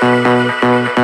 Música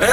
And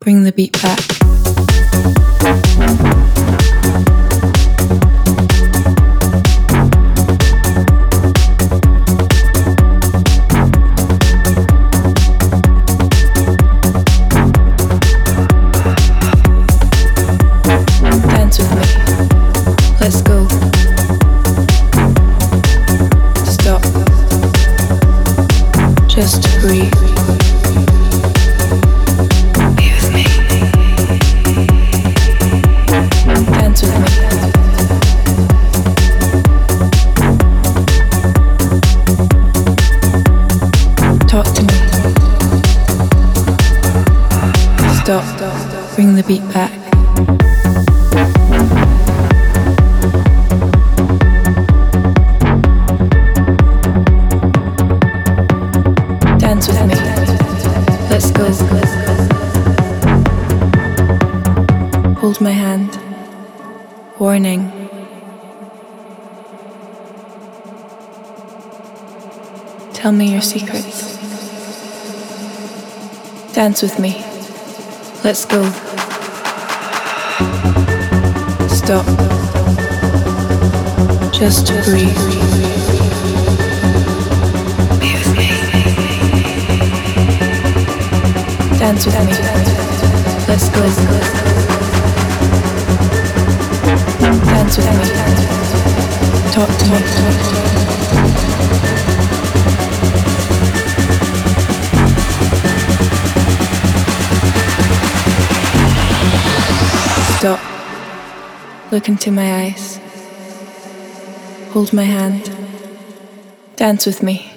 Bring the beat back. Just breathe. Tell me your secrets. Dance with me. Let's go. Stop. Just breathe. Be with me. Dance with me. Let's go. Dance with me. Talk to me. Stop. Look into my eyes. Hold my hand. Dance with me.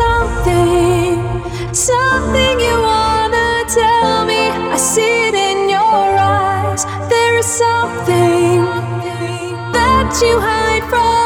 something, something you wanna tell me. I see it in your eyes. There is something that you hide from.